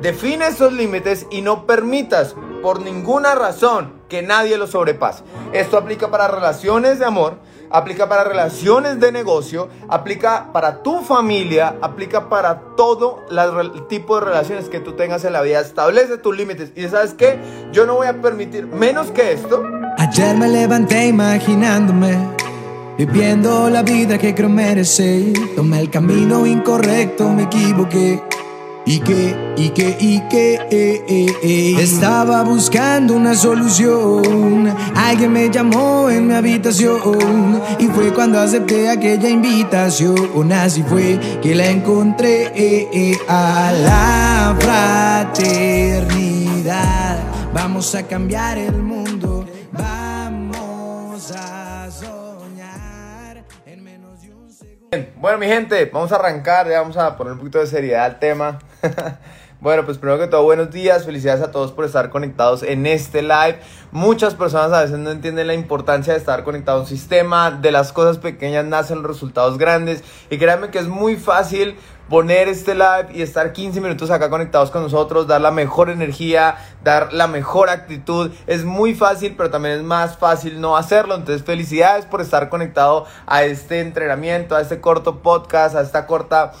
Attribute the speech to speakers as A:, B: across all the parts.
A: Define esos límites y no permitas por ninguna razón que nadie los sobrepase. Esto aplica para relaciones de amor, aplica para relaciones de negocio, aplica para tu familia, aplica para todo el tipo de relaciones que tú tengas en la vida. Establece tus límites y sabes qué, yo no voy a permitir menos que esto.
B: Ayer me levanté imaginándome, viviendo la vida que creo merecer. Tomé el camino incorrecto, me equivoqué. Y que, y que, y que, eh, eh, eh. estaba buscando una solución. Alguien me llamó en mi habitación y fue cuando acepté aquella invitación. Así fue que la encontré a la fraternidad. Vamos a cambiar el mundo. Vamos a soñar en menos de un segundo.
A: Bueno, mi gente, vamos a arrancar, ya vamos a poner un poquito de seriedad al tema. bueno, pues primero que todo, buenos días, felicidades a todos por estar conectados en este live. Muchas personas a veces no entienden la importancia de estar conectado a un sistema, de las cosas pequeñas nacen los resultados grandes y créanme que es muy fácil poner este live y estar 15 minutos acá conectados con nosotros, dar la mejor energía, dar la mejor actitud. Es muy fácil, pero también es más fácil no hacerlo. Entonces, felicidades por estar conectado a este entrenamiento, a este corto podcast, a esta corta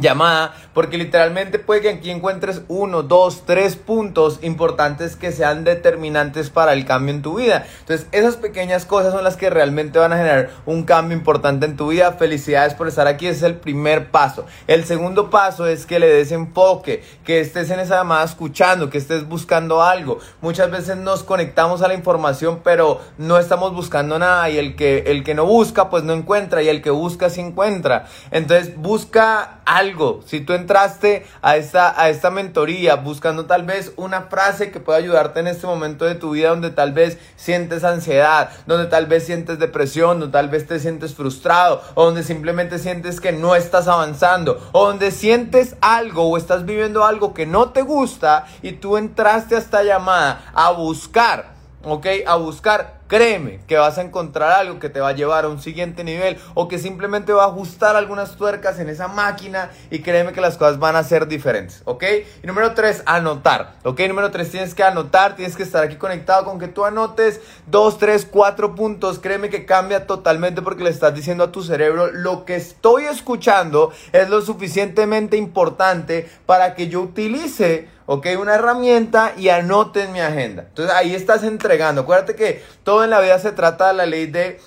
A: llamada, porque literalmente puede que aquí encuentres uno, dos, tres puntos importantes que sean determinantes para el cambio en tu vida. Entonces, esas pequeñas cosas son las que realmente van a generar un cambio importante en tu vida. Felicidades por estar aquí, ese es el primer paso. El segundo paso es que le des enfoque, que estés en esa llamada escuchando, que estés buscando algo. Muchas veces nos conectamos a la información, pero no estamos buscando nada y el que el que no busca pues no encuentra y el que busca se encuentra. Entonces, busca algo. Si tú entraste a esta, a esta mentoría buscando tal vez una frase que pueda ayudarte en este momento de tu vida donde tal vez sientes ansiedad, donde tal vez sientes depresión, donde tal vez te sientes frustrado, o donde simplemente sientes que no estás avanzando, o donde sientes algo o estás viviendo algo que no te gusta y tú entraste a esta llamada a buscar, ¿ok? A buscar Créeme que vas a encontrar algo que te va a llevar a un siguiente nivel o que simplemente va a ajustar algunas tuercas en esa máquina y créeme que las cosas van a ser diferentes, ¿ok? Y número tres, anotar, ¿ok? Número tres, tienes que anotar, tienes que estar aquí conectado con que tú anotes dos, tres, cuatro puntos. Créeme que cambia totalmente porque le estás diciendo a tu cerebro lo que estoy escuchando es lo suficientemente importante para que yo utilice ¿ok? Una herramienta y anote en mi agenda. Entonces ahí estás entregando. Acuérdate que todo en la vida se trata de la ley de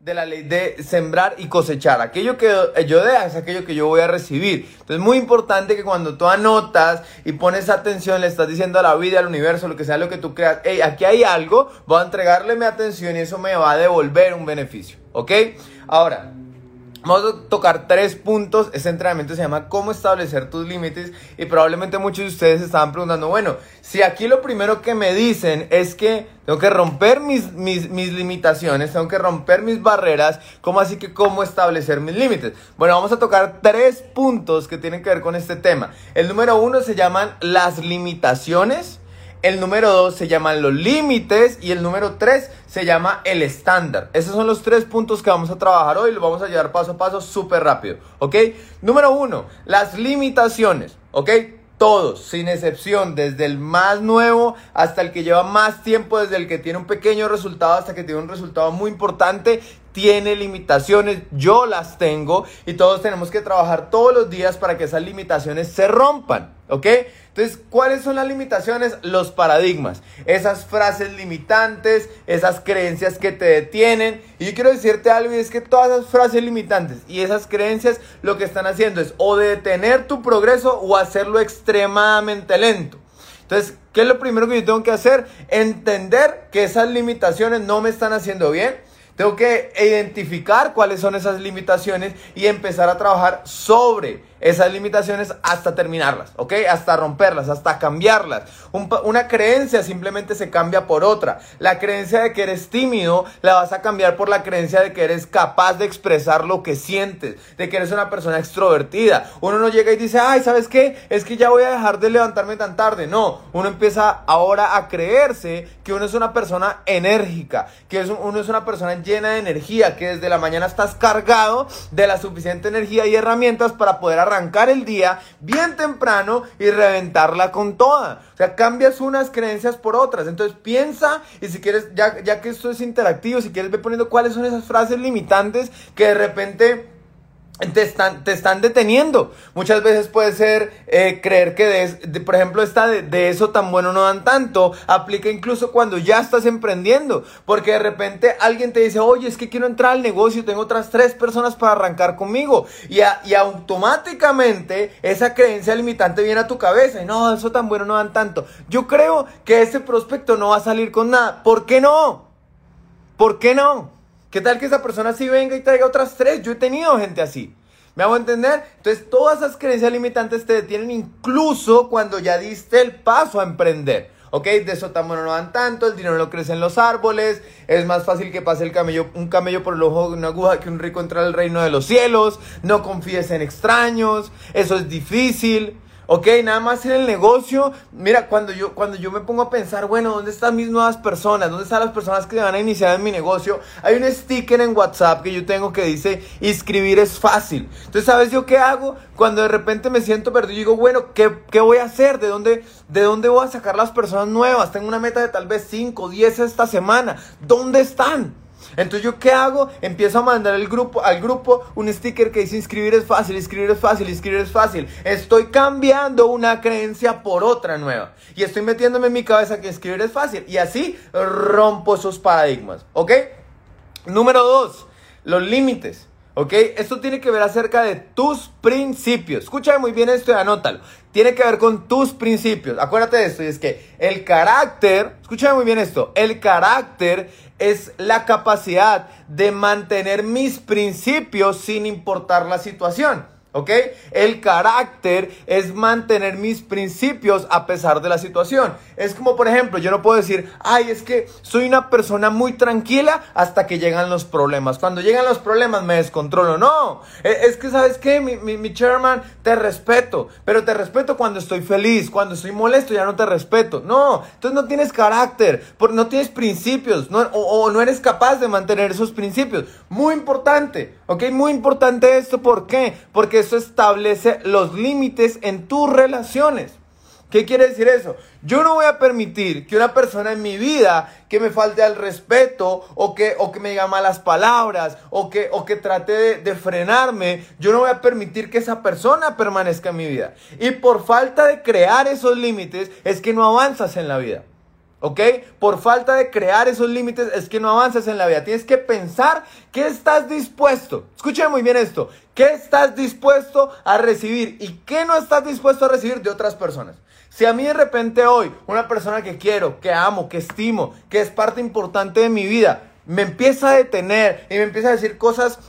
A: de la ley de sembrar y cosechar. Aquello que yo dé es aquello que yo voy a recibir. Entonces es muy importante que cuando tú anotas y pones atención, le estás diciendo a la vida, al universo, lo que sea lo que tú creas, hey, aquí hay algo, voy a entregarle mi atención y eso me va a devolver un beneficio. ¿Ok? Ahora, Vamos a tocar tres puntos. Este entrenamiento se llama cómo establecer tus límites y probablemente muchos de ustedes estaban preguntando, bueno, si aquí lo primero que me dicen es que tengo que romper mis, mis, mis limitaciones, tengo que romper mis barreras, ¿cómo así que cómo establecer mis límites? Bueno, vamos a tocar tres puntos que tienen que ver con este tema. El número uno se llaman las limitaciones. El número 2 se llaman los límites y el número 3 se llama el estándar. Esos son los tres puntos que vamos a trabajar hoy. Los vamos a llevar paso a paso súper rápido. ¿Ok? Número 1, las limitaciones. ¿Ok? Todos, sin excepción, desde el más nuevo hasta el que lleva más tiempo, desde el que tiene un pequeño resultado hasta que tiene un resultado muy importante, tiene limitaciones, yo las tengo y todos tenemos que trabajar todos los días para que esas limitaciones se rompan, ¿ok? Entonces, ¿cuáles son las limitaciones? Los paradigmas, esas frases limitantes, esas creencias que te detienen. Y yo quiero decirte algo y es que todas esas frases limitantes y esas creencias lo que están haciendo es o detener tu progreso o hacerlo extremadamente lento. Entonces, ¿qué es lo primero que yo tengo que hacer? Entender que esas limitaciones no me están haciendo bien. Tengo que identificar cuáles son esas limitaciones y empezar a trabajar sobre esas limitaciones hasta terminarlas, ¿ok? Hasta romperlas, hasta cambiarlas. una creencia simplemente se cambia por otra. La creencia de que eres tímido la vas a cambiar por la creencia de que eres capaz de expresar lo que sientes, de que eres una persona extrovertida. Uno no llega y dice, ay, ¿sabes qué? Es que ya voy a dejar de levantarme tan tarde. No, uno empieza ahora a creerse que uno es una persona enérgica, que uno es una persona llena de energía, que desde la mañana estás cargado de la suficiente energía y herramientas para poder arrancar el día bien temprano y reventarla con toda. O sea, cambias unas creencias por otras. Entonces piensa y si quieres, ya, ya que esto es interactivo, si quieres ve poniendo cuáles son esas frases limitantes que de repente te están, te están deteniendo. Muchas veces puede ser eh, creer que, de, por ejemplo, esta de, de, eso tan bueno no dan tanto, aplica incluso cuando ya estás emprendiendo, porque de repente alguien te dice, oye, es que quiero entrar al negocio, tengo otras tres personas para arrancar conmigo, y, y automáticamente esa creencia limitante viene a tu cabeza, y no, eso tan bueno no dan tanto. Yo creo que ese prospecto no va a salir con nada. ¿Por qué no? ¿Por qué no? ¿Qué tal que esa persona sí venga y traiga otras tres? Yo he tenido gente así. ¿Me hago entender? Entonces, todas esas creencias limitantes te detienen incluso cuando ya diste el paso a emprender. ¿Ok? De eso también no dan tanto, el dinero no crece en los árboles, es más fácil que pase el camello, un camello por el ojo una aguja que un rico entra al reino de los cielos, no confíes en extraños, eso es difícil. Ok, nada más en el negocio. Mira, cuando yo, cuando yo me pongo a pensar, bueno, ¿dónde están mis nuevas personas? ¿Dónde están las personas que van a iniciar en mi negocio? Hay un sticker en WhatsApp que yo tengo que dice, inscribir es fácil. Entonces, ¿sabes yo qué hago? Cuando de repente me siento perdido digo, bueno, ¿qué, ¿qué, voy a hacer? ¿De dónde, ¿De dónde voy a sacar las personas nuevas? Tengo una meta de tal vez 5, 10 esta semana. ¿Dónde están? Entonces yo qué hago? Empiezo a mandar el grupo, al grupo un sticker que dice inscribir es fácil, inscribir es fácil, inscribir es fácil. Estoy cambiando una creencia por otra nueva. Y estoy metiéndome en mi cabeza que inscribir es fácil. Y así rompo esos paradigmas. ¿Ok? Número dos, los límites. ¿Ok? Esto tiene que ver acerca de tus principios. Escúchame muy bien esto y anótalo. Tiene que ver con tus principios. Acuérdate de esto. Y es que el carácter, escúchame muy bien esto. El carácter es la capacidad de mantener mis principios sin importar la situación. ¿Ok? El carácter es mantener mis principios a pesar de la situación. Es como, por ejemplo, yo no puedo decir, ay, es que soy una persona muy tranquila hasta que llegan los problemas. Cuando llegan los problemas me descontrolo. No, e, es que, ¿sabes qué? Mi, mi, chairman, te respeto, pero te respeto cuando estoy feliz. Cuando estoy molesto ya no te respeto. No, entonces no tienes carácter, no tienes principios, o, o no eres capaz de mantener esos principios. Muy importante, ¿ok? Muy importante esto, ¿por qué? Porque eso establece los límites en tus relaciones. ¿Qué quiere decir eso? Yo no voy a permitir que una persona en mi vida que me falte al respeto o que, o que me diga malas palabras o que, o que trate de, de, frenarme, yo no voy a permitir que esa persona permanezca en mi vida. Y por falta de crear esos límites es que no avanzas en la vida. ¿Ok? Por falta de crear esos límites es que no avanzas en la vida. Tienes que pensar qué estás dispuesto. Escuchen muy bien esto. ¿Qué estás dispuesto a recibir y qué no estás dispuesto a recibir de otras personas? Si a mí de repente hoy una persona que quiero, que amo, que estimo, que es parte importante de mi vida, me empieza a detener y me empieza a decir cosas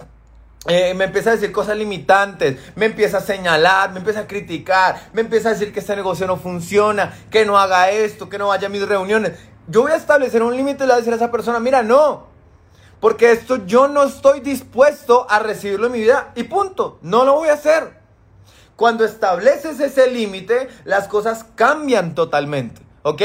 A: eh, me empieza a decir cosas limitantes, me empieza a señalar, me empieza a criticar, me empieza a decir que este negocio no funciona, que no haga esto, que no vaya a mis reuniones. Yo voy a establecer un límite y le voy a decir a esa persona, mira, no, porque esto yo no estoy dispuesto a recibirlo en mi vida y punto, no lo voy a hacer. Cuando estableces ese límite, las cosas cambian totalmente, ¿ok?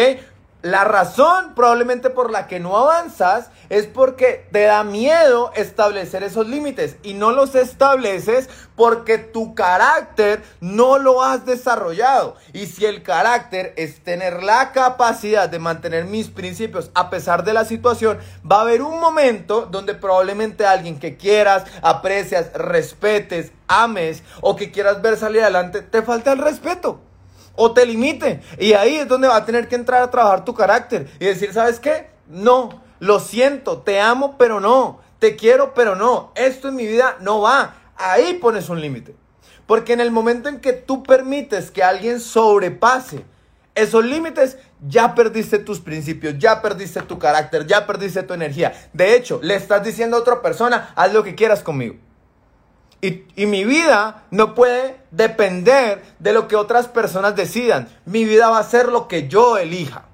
A: La razón probablemente por la que no avanzas es porque te da miedo establecer esos límites y no los estableces porque tu carácter no lo has desarrollado. Y si el carácter es tener la capacidad de mantener mis principios a pesar de la situación, va a haber un momento donde probablemente alguien que quieras, aprecias, respetes, ames o que quieras ver salir adelante, te falte el respeto o te limite. Y ahí es donde va a tener que entrar a trabajar tu carácter y decir, ¿sabes qué? No, lo siento, te amo, pero no, te quiero, pero no, esto en mi vida no va. Ahí pones un límite. Porque en el momento en que tú permites que alguien sobrepase esos límites, ya perdiste tus principios, ya perdiste tu carácter, ya perdiste tu energía. De hecho, le estás diciendo a otra persona, haz lo que quieras conmigo. Y, mi vida no puede depender de lo que otras personas decidan. Mi vida va a ser lo que yo elija.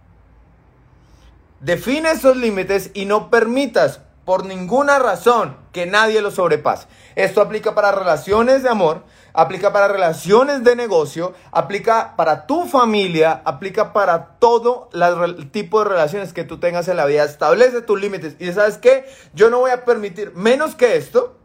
A: Define esos límites y no permitas por ninguna razón que nadie los sobrepase. Esto aplica para relaciones de amor, aplica para relaciones de negocio, aplica para tu familia, aplica para todo el tipo de relaciones que tú tengas en la vida. Establece tus límites y sabes qué, yo no voy a permitir menos que esto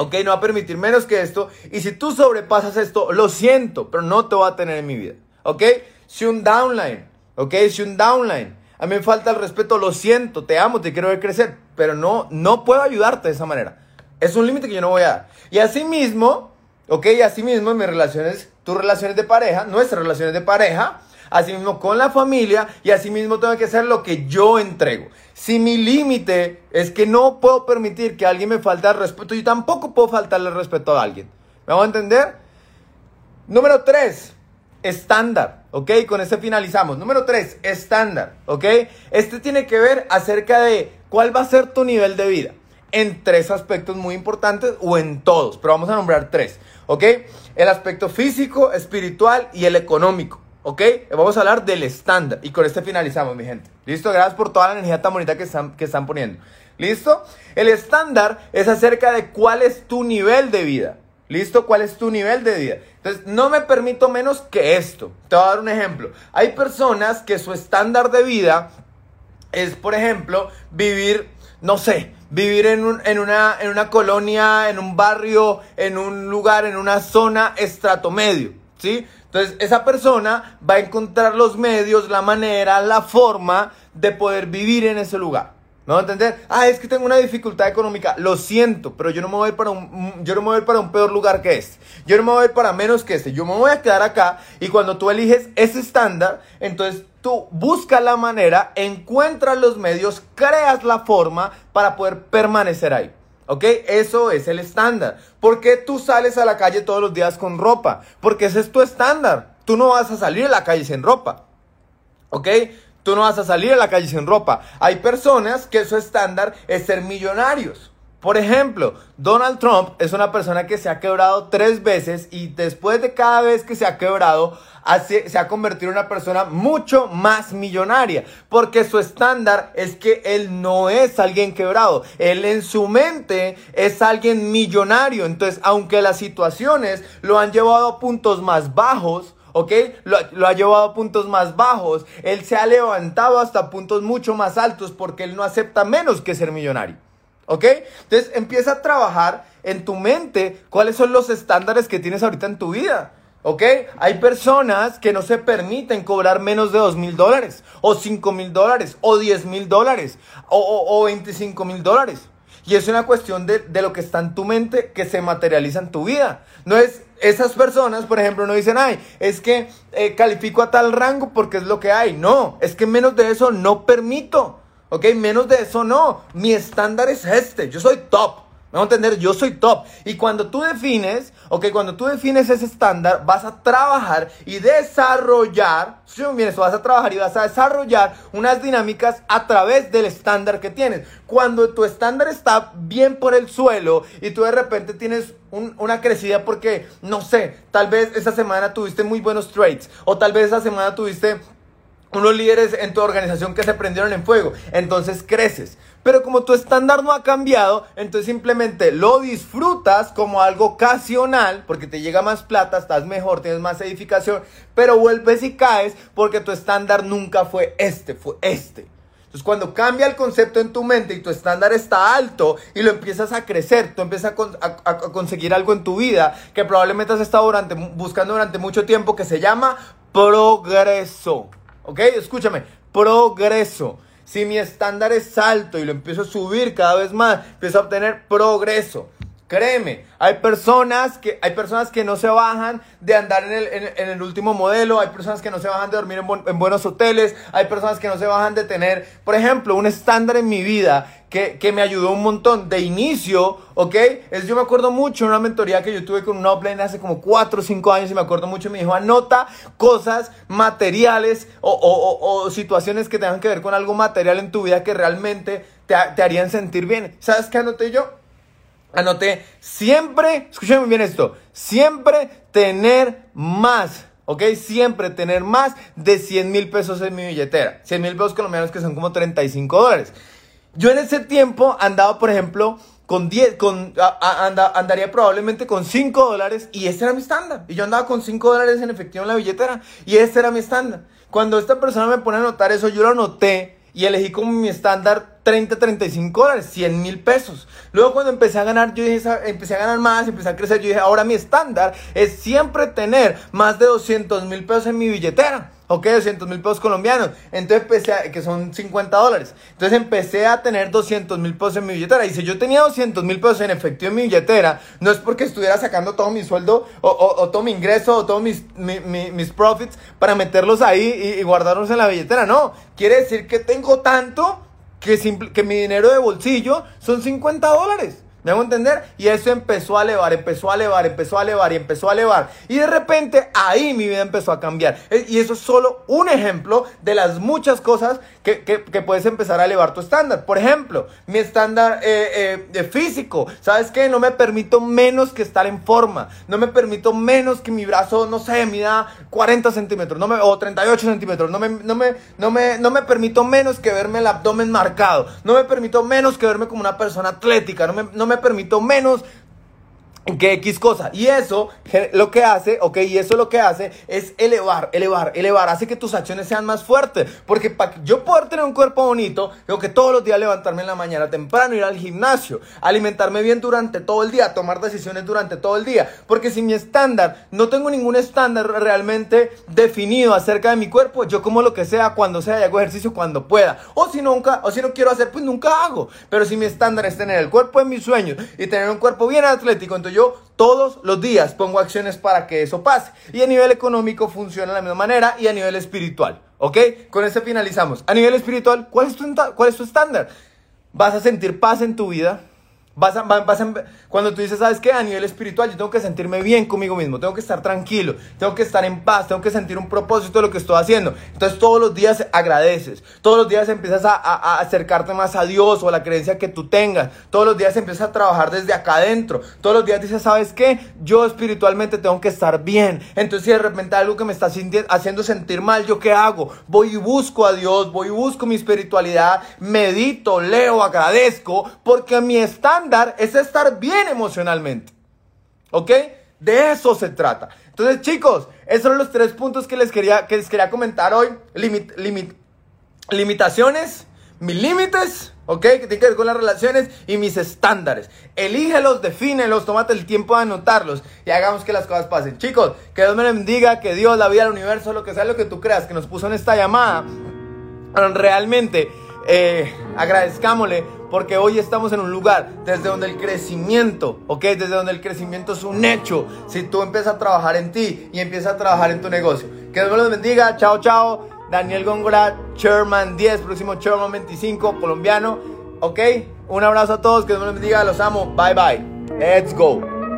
A: Ok, no va a permitir menos que esto. Y si tú sobrepasas esto, lo siento, pero no te va a tener en mi vida. Ok, si un downline, ok, si un downline. A mí me falta el respeto, lo siento, te amo, te quiero ver crecer, pero no, no puedo ayudarte de esa manera. Es un límite que yo no voy a dar. Y así mismo, ok, así mismo en mis relaciones, tus relaciones de pareja, nuestras relaciones de pareja, así mismo con la familia y así mismo tengo que hacer lo que yo entrego. Si mi límite es que no puedo permitir que alguien me falte al respeto, yo tampoco puedo faltarle el respeto a alguien. ¿Me vamos a entender? Número 3, estándar, ¿ok? Con este finalizamos. Número 3, estándar, ¿ok? Este tiene que ver acerca de cuál va a ser tu nivel de vida en tres aspectos muy importantes o en todos, pero vamos a nombrar tres, ¿ok? El aspecto físico, espiritual y el económico. ¿Ok? Vamos a hablar del estándar. Y con este finalizamos, mi gente. ¿Listo? Gracias por toda la energía tan bonita que están, que están poniendo. ¿Listo? El estándar es acerca de cuál es tu nivel de vida. ¿Listo? ¿Cuál es tu nivel de vida? Entonces, no me permito menos que esto. Te voy a dar un ejemplo. Hay personas que su estándar de vida es, por ejemplo, vivir, no sé, vivir en, en, una, en una colonia, en un barrio, en un lugar, en una zona estrato medio. ¿Sí? Entonces, esa persona va a encontrar los medios, la manera, la forma de poder vivir en ese lugar. ¿Me a entender? Ah, es que tengo una dificultad económica. Lo siento, pero yo no me voy para un, yo no me voy para un peor lugar que este. Yo no me voy para menos que este. Yo me voy a quedar acá y cuando tú eliges ese estándar, entonces tú buscas la manera, encuentras los medios, creas la forma para poder permanecer ahí. ¿Ok? Eso es el estándar. ¿Por qué tú sales a la calle todos los días con ropa? Porque ese es tu estándar. Tú no vas a salir a la calle sin ropa. ¿Ok? Tú no vas a salir a la calle sin ropa. Hay personas que su estándar es ser millonarios. Por ejemplo, Donald Trump es una persona que se ha quebrado tres veces y después de cada vez que se ha quebrado, se ha convertido en una persona mucho más millonaria, porque su estándar es que él no es alguien quebrado, él en su mente es alguien millonario, entonces aunque las situaciones lo han llevado a puntos más bajos, ¿ok? Lo, lo, ha llevado a puntos más bajos. Él se ha levantado hasta puntos mucho más altos porque él no acepta menos que ser millonario. ¿Ok? Entonces empieza a trabajar en tu mente cuáles son los estándares que tienes ahorita en tu vida. ¿Ok? Hay personas que no se permiten cobrar menos de 2 mil dólares, o 5 mil dólares, o 10 mil dólares, o, o, 25 mil dólares. Y es una cuestión de, de, lo que está en tu mente que se materializa en tu vida. No es esas personas, por ejemplo, no dicen, ay, es que eh, califico a tal rango porque es lo que hay. No, es que menos de eso no permito. ¿Ok? Menos de eso no. Mi estándar es este. Yo soy top. ¿Me a entender? Yo soy top. Y cuando tú defines, ok, cuando tú defines ese estándar, vas a trabajar y desarrollar, si bien vas a trabajar y vas a desarrollar unas dinámicas a través del estándar que tienes. Cuando tu estándar está bien por el suelo y tú de repente tienes una crecida porque, no sé, tal vez esa semana tuviste muy buenos trades o tal vez esa semana tuviste unos líderes en tu organización que se prendieron en fuego. Entonces creces. Pero como tu estándar no ha cambiado, entonces simplemente lo disfrutas como algo ocasional, porque te llega más plata, estás mejor, tienes más edificación, pero vuelves y caes porque tu estándar nunca fue este, fue este. Entonces cuando cambia el concepto en tu mente y tu estándar está alto y lo empiezas a crecer, tú empiezas a, conseguir algo en tu vida que probablemente has estado durante, buscando durante mucho tiempo que se llama progreso. ¿Ok? Escúchame, progreso. Si mi estándar es alto y lo empiezo a subir cada vez más, empiezo a obtener progreso. Créeme, hay personas que, hay personas que no se bajan de andar en el, en, el último modelo, hay personas que no se bajan de dormir en, en, buenos hoteles, hay personas que no se bajan de tener, por ejemplo, un estándar en mi vida que, que, me ayudó un montón de inicio, ¿ok? Es, yo me acuerdo mucho en una mentoría que yo tuve con un offline hace como 4 o 5 años y me acuerdo mucho, me dijo, anota cosas materiales o, o, o, situaciones que tengan que ver con algo material en tu vida que realmente te, te harían sentir bien. ¿Sabes qué anoté yo? Anoté siempre, escúchame bien esto, siempre tener más. ¿ok? Siempre tener más de 100 mil pesos en mi billetera. 100 mil pesos colombianos que son como 35 dólares. Yo en ese tiempo andaba, por ejemplo, con 10, con, andaría probablemente con 5 dólares y ese era mi estándar. Y yo andaba con 5 dólares en efectivo en la billetera y ese era mi estándar. Cuando esta persona me pone a anotar eso, yo lo anoté y elegí como mi estándar 30, 35 dólares, 100 mil pesos. Luego cuando empecé a ganar, yo dije, empecé a ganar más, empecé a crecer, yo dije, ahora mi estándar es siempre tener más de 200 mil pesos en mi billetera. Ok, 200 mil pesos colombianos. Entonces empecé a, que son 50 dólares. Entonces empecé a tener 200 mil pesos en mi billetera. Y si yo tenía 200 mil pesos en efectivo en mi billetera, no es porque estuviera sacando todo mi sueldo o, todo mi ingreso o todos mis, mis profits para meterlos ahí y, guardarlos en la billetera. No, quiere decir que tengo tanto que, que mi dinero de bolsillo son 50 dólares. ¿Me hago entender? Y eso empezó a elevar, empezó a elevar, empezó a elevar y empezó a elevar. Y de repente ahí mi vida empezó a cambiar. E, y eso es solo un ejemplo de las muchas cosas que, puedes empezar a elevar tu estándar. Por ejemplo, mi estándar eh, eh, físico. ¿Sabes qué? No me permito menos que estar en forma. No me permito menos que mi brazo, no sé, mida 40 centímetros no me, o 38 centímetros. No me, no, me, no, me, no me permito menos que verme el abdomen marcado. No me permito menos que verme como una persona atlética. No me, no me permito menos que X cosa. Y eso lo que hace, ok, y eso lo que hace es elevar, elevar, elevar. Hace que tus acciones sean más fuertes. Porque para yo poder tener un cuerpo bonito, tengo que todos los días levantarme en la mañana temprano, ir al gimnasio, alimentarme bien durante todo el día, tomar decisiones durante todo el día. Porque si mi estándar, no tengo ningún estándar realmente definido acerca de mi cuerpo, yo como lo que sea, cuando sea, y hago ejercicio cuando pueda. O si nunca, o si no quiero hacer, pues nunca hago. Pero si mi estándar es tener el cuerpo de mis sueños y tener un cuerpo bien atlético, entonces yo todos los días pongo acciones para que eso pase. Y a nivel económico funciona de la misma manera y a nivel espiritual. ¿Ok? Con eso finalizamos. A nivel espiritual, ¿cuál es tu, cuál es tu estándar? ¿Vas a sentir paz en tu vida? Cuando tú dices, ¿sabes qué? A nivel espiritual yo tengo que sentirme bien conmigo mismo, tengo que estar tranquilo, tengo que estar en paz, tengo que sentir un propósito de lo que estoy haciendo. Entonces todos los días agradeces, todos los días empiezas a, acercarte más a Dios o a la creencia que tú tengas, todos los días empiezas a trabajar desde acá adentro, todos los días dices, ¿sabes qué? Yo espiritualmente tengo que estar bien. Entonces si de repente algo que me está haciendo sentir mal, ¿yo qué hago? Voy y busco a Dios, voy y busco mi espiritualidad, medito, leo, agradezco, porque mi es estar bien emocional ¿Ok? De eso se trata. Entonces, chicos, esos son los tres puntos que les quería, que les quería comentar hoy. Limit, limit, limitaciones, mis límites, ¿ok? Que tienen que ver con las relaciones y mis estándares. Elígelos, defínelos, tómate el tiempo de anotarlos y hagamos que las cosas pasen. Chicos, que Dios me bendiga, que Dios, la vida, el universo, lo que sea lo que tú creas que nos puso en esta llamada, realmente eh, agradezcámosle porque hoy estamos en un lugar desde donde el crecimiento, ¿ok? Desde donde el crecimiento es un hecho. Si tú empiezas a trabajar en ti y empiezas a trabajar en tu negocio. Que Dios me los bendiga. Chao, chao. Daniel Góngora, Chairman 10, próximo Chairman 25, colombiano. ¿Ok? Un abrazo a todos. Que Dios me los bendiga. Los amo. Bye, bye. Let's go.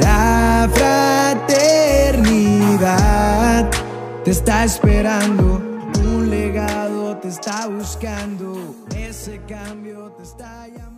B: La fraternidad te está esperando. Un legado te está buscando. Ese cambio te está llamando.